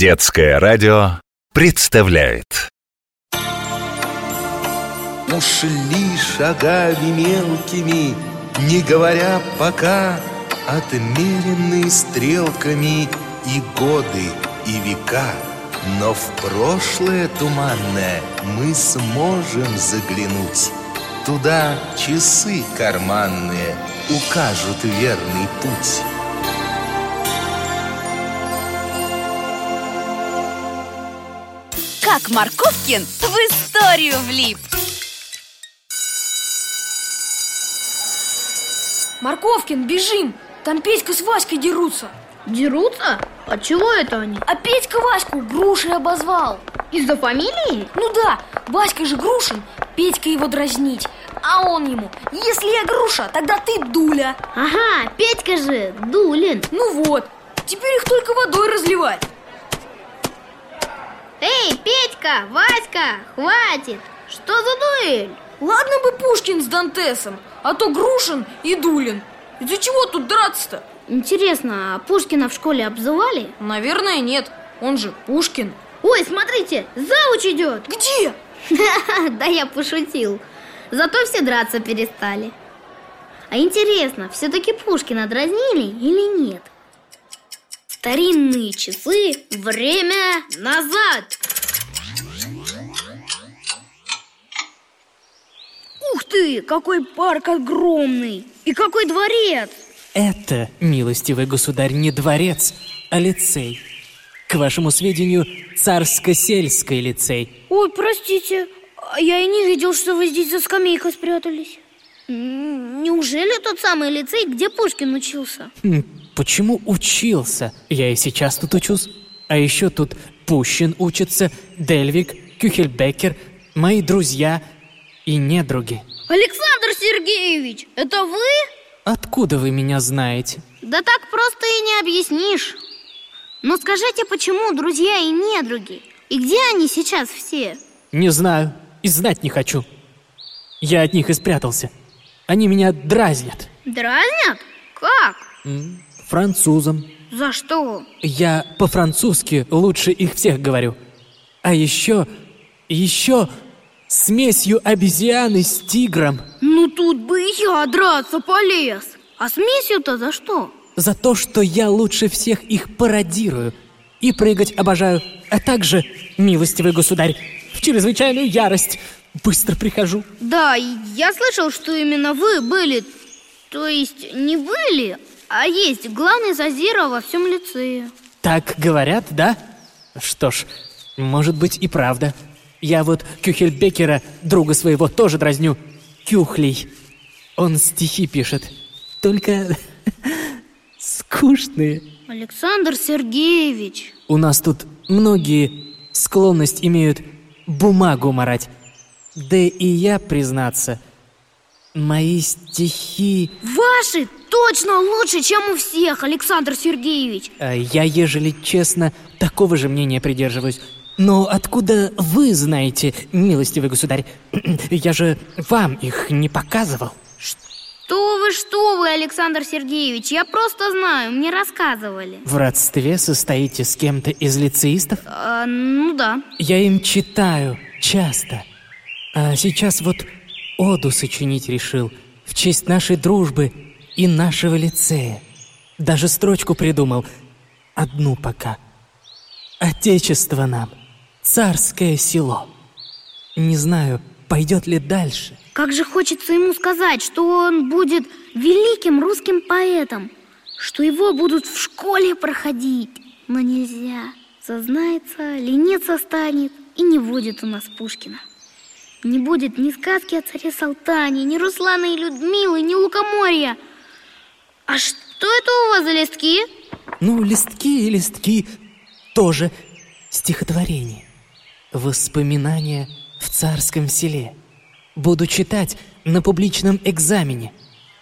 Детское радио представляет Ушли шагами мелкими, не говоря пока, Отмеренные стрелками и годы, и века. Но в прошлое туманное мы сможем заглянуть. Туда часы карманные укажут верный путь. Как Марковкин в историю влип Марковкин, бежим! Там Петька с Васькой дерутся Дерутся? А чего это они? А Петька Ваську грушей обозвал Из-за фамилии? Ну да, Васька же Грушин, Петька его дразнить А он ему, если я груша, тогда ты дуля Ага, Петька же Дулин Ну вот, теперь их только водой разливать Эй, Петька, Васька, хватит! Что за дуэль? Ладно бы Пушкин с Дантесом, а то Грушин и Дулин Из-за чего тут драться-то? Интересно, а Пушкина в школе обзывали? Наверное, нет, он же Пушкин Ой, смотрите, зауч идет Где? Да я пошутил Зато все драться перестали А интересно, все-таки Пушкина дразнили или нет? Старинные часы, время назад Ух ты, какой парк огромный! И какой дворец! Это, милостивый государь, не дворец, а лицей. К вашему сведению, царско-сельский лицей. Ой, простите, а я и не видел, что вы здесь за скамейкой спрятались. Неужели тот самый лицей, где Пушкин учился? Почему учился? Я и сейчас тут учусь. А еще тут Пущин учится, Дельвик, Кюхельбекер, мои друзья и недруги. Александр Сергеевич, это вы? Откуда вы меня знаете? Да так просто и не объяснишь. Но скажите, почему друзья и недруги? И где они сейчас все? Не знаю и знать не хочу. Я от них и спрятался. Они меня дразнят. Дразнят? Как? М, Французам. За что? Я по-французски лучше их всех говорю. А еще, еще смесью обезьяны с тигром. Ну тут бы и я драться полез. А смесью-то за что? За то, что я лучше всех их пародирую. И прыгать обожаю. А также, милостивый государь, в чрезвычайную ярость быстро прихожу. Да, я слышал, что именно вы были, то есть не были, а есть главный зазира во всем лицее. Так говорят, да? Что ж, может быть и правда. Я вот Кюхельбекера, друга своего, тоже дразню. Кюхлей. Он стихи пишет. Только скучные. Александр Сергеевич. У нас тут многие склонность имеют бумагу марать. Да и я, признаться, мои стихи... Ваши точно лучше, чем у всех, Александр Сергеевич. А Я, ежели честно, такого же мнения придерживаюсь. Но откуда вы знаете, милостивый государь? Я же вам их не показывал. Что вы, что вы, Александр Сергеевич, я просто знаю, мне рассказывали. В родстве состоите с кем-то из лицеистов? А, ну да. Я им читаю часто. А сейчас вот оду сочинить решил в честь нашей дружбы и нашего лицея. Даже строчку придумал. Одну пока. Отечество нам. Царское село. Не знаю, пойдет ли дальше. Как же хочется ему сказать, что он будет великим русским поэтом, что его будут в школе проходить. Но нельзя. Сознается, лениться станет и не будет у нас Пушкина. Не будет ни сказки о царе Салтане, ни Руслана и Людмилы, ни Лукоморья. А что это у вас за листки? Ну, листки и листки тоже стихотворение. Воспоминания в царском селе. Буду читать на публичном экзамене.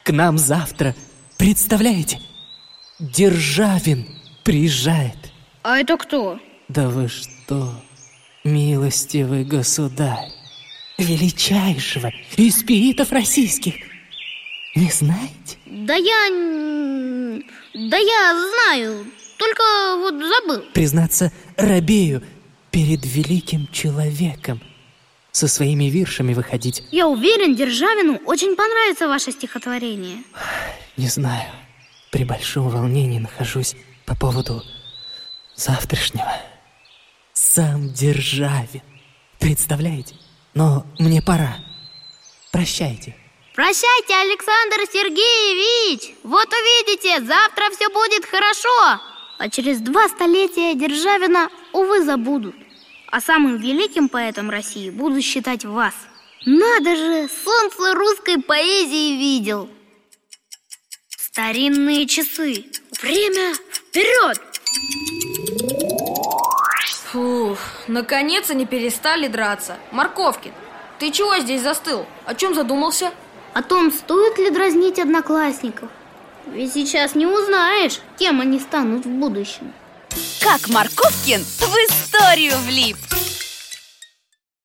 К нам завтра, представляете? Державин приезжает. А это кто? Да вы что, милостивый государь, величайшего из пиитов российских. Не знаете? Да я... Да я знаю. только вот забыл. Признаться, робею перед великим человеком. Со своими виршами выходить, Я уверен, Державину очень понравится ваше стихотворение. не знаю. При большом волнении нахожусь по поводу завтрашнего. Сам Державин. Представляете? Но мне пора. Прощайте. Прощайте, Александр Сергеевич! Вот увидите, завтра все будет хорошо! А через два столетия Державина, увы, забудут. А самым великим поэтом России буду считать вас. Надо же, солнце русской поэзии видел. Старинные часы. Время вперед! Фух, наконец они перестали драться. Морковкин, ты чего здесь застыл? О чем задумался? О том, стоит ли дразнить одноклассников. Ведь сейчас не узнаешь, кем они станут в будущем. Как Морковкин в историю влип.